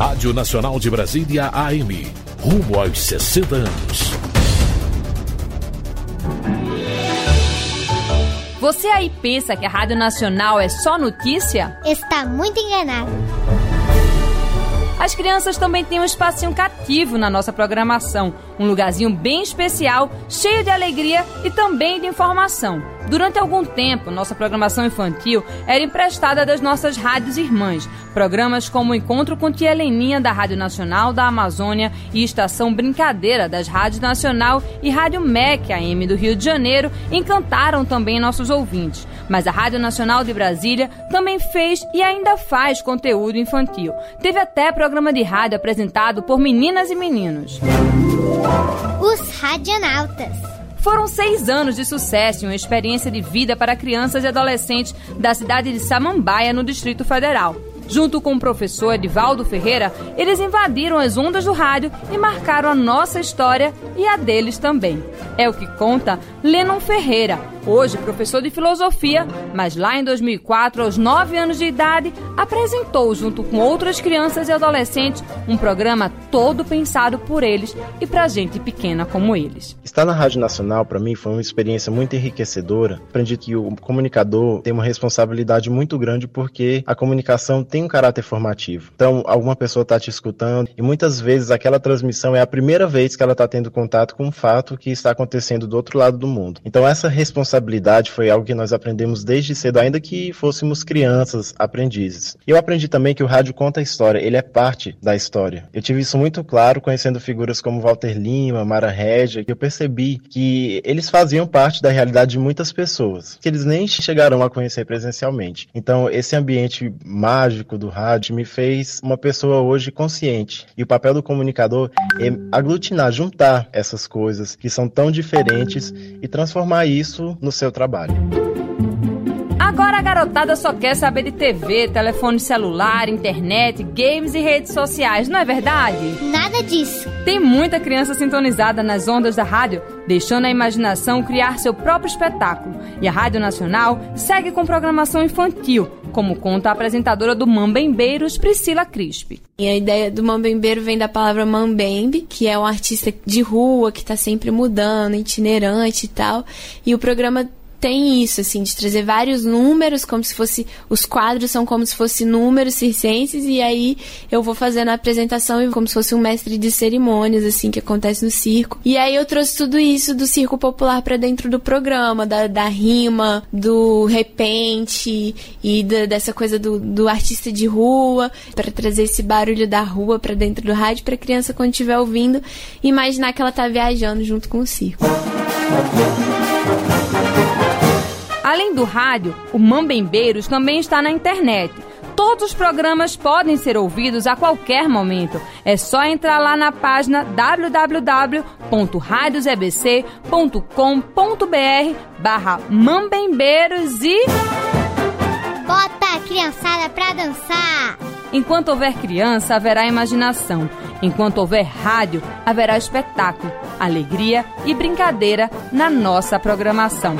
Rádio Nacional de Brasília AM. Rumo aos 60 anos. Você aí pensa que a Rádio Nacional é só notícia? Está muito enganado. As crianças também têm um espacinho cativo na nossa programação, um lugarzinho bem especial, cheio de alegria e também de informação. Durante algum tempo, nossa programação infantil era emprestada das nossas rádios irmãs. Programas como Encontro com Tia Heleninha da Rádio Nacional da Amazônia e Estação Brincadeira das Rádios Nacional e Rádio MEC AM do Rio de Janeiro encantaram também nossos ouvintes. Mas a Rádio Nacional de Brasília também fez e ainda faz conteúdo infantil. Teve até programa de rádio apresentado por meninas e meninos. Os Radionautas. Foram seis anos de sucesso e uma experiência de vida para crianças e adolescentes da cidade de Samambaia, no Distrito Federal. Junto com o professor Edivaldo Ferreira, eles invadiram as ondas do rádio e marcaram a nossa história e a deles também. É o que conta Lennon Ferreira, hoje professor de filosofia, mas lá em 2004, aos 9 anos de idade, apresentou, junto com outras crianças e adolescentes, um programa todo pensado por eles e para gente pequena como eles. Estar na Rádio Nacional, para mim, foi uma experiência muito enriquecedora. Aprendi que o comunicador tem uma responsabilidade muito grande porque a comunicação tem um caráter formativo. Então, alguma pessoa está te escutando e muitas vezes aquela transmissão é a primeira vez que ela está tendo contato com um fato que está acontecendo do outro lado do mundo. Então, essa responsabilidade foi algo que nós aprendemos desde cedo, ainda que fôssemos crianças, aprendizes. Eu aprendi também que o rádio conta a história, ele é parte da história. Eu tive isso muito claro conhecendo figuras como Walter Lima, Mara Regia, que eu percebi que eles faziam parte da realidade de muitas pessoas, que eles nem chegaram a conhecer presencialmente. Então, esse ambiente mágico do rádio me fez uma pessoa hoje consciente. E o papel do comunicador é aglutinar, juntar essas coisas que são tão diferentes e transformar isso no seu trabalho. Agora a garotada só quer saber de TV, telefone celular, internet, games e redes sociais, não é verdade? Nada disso. Tem muita criança sintonizada nas ondas da rádio, deixando a imaginação criar seu próprio espetáculo. E a Rádio Nacional segue com programação infantil, como conta a apresentadora do Mambembeiros, Priscila Crispi. E a ideia do Mambembeiro vem da palavra Mambembe, que é um artista de rua que está sempre mudando, itinerante e tal. E o programa tem isso, assim, de trazer vários números, como se fosse. Os quadros são como se fossem números circenses, e aí eu vou fazendo a apresentação como se fosse um mestre de cerimônias, assim, que acontece no circo. E aí eu trouxe tudo isso do circo popular para dentro do programa, da, da rima, do repente e da, dessa coisa do, do artista de rua, para trazer esse barulho da rua para dentro do rádio, pra criança, quando estiver ouvindo, imaginar que ela tá viajando junto com o circo. Além do rádio, o Mambembeiros também está na internet. Todos os programas podem ser ouvidos a qualquer momento. É só entrar lá na página www.radiosebc.com.br barra Mambembeiros e... Bota a criançada pra dançar! Enquanto houver criança, haverá imaginação. Enquanto houver rádio, haverá espetáculo, alegria e brincadeira na nossa programação.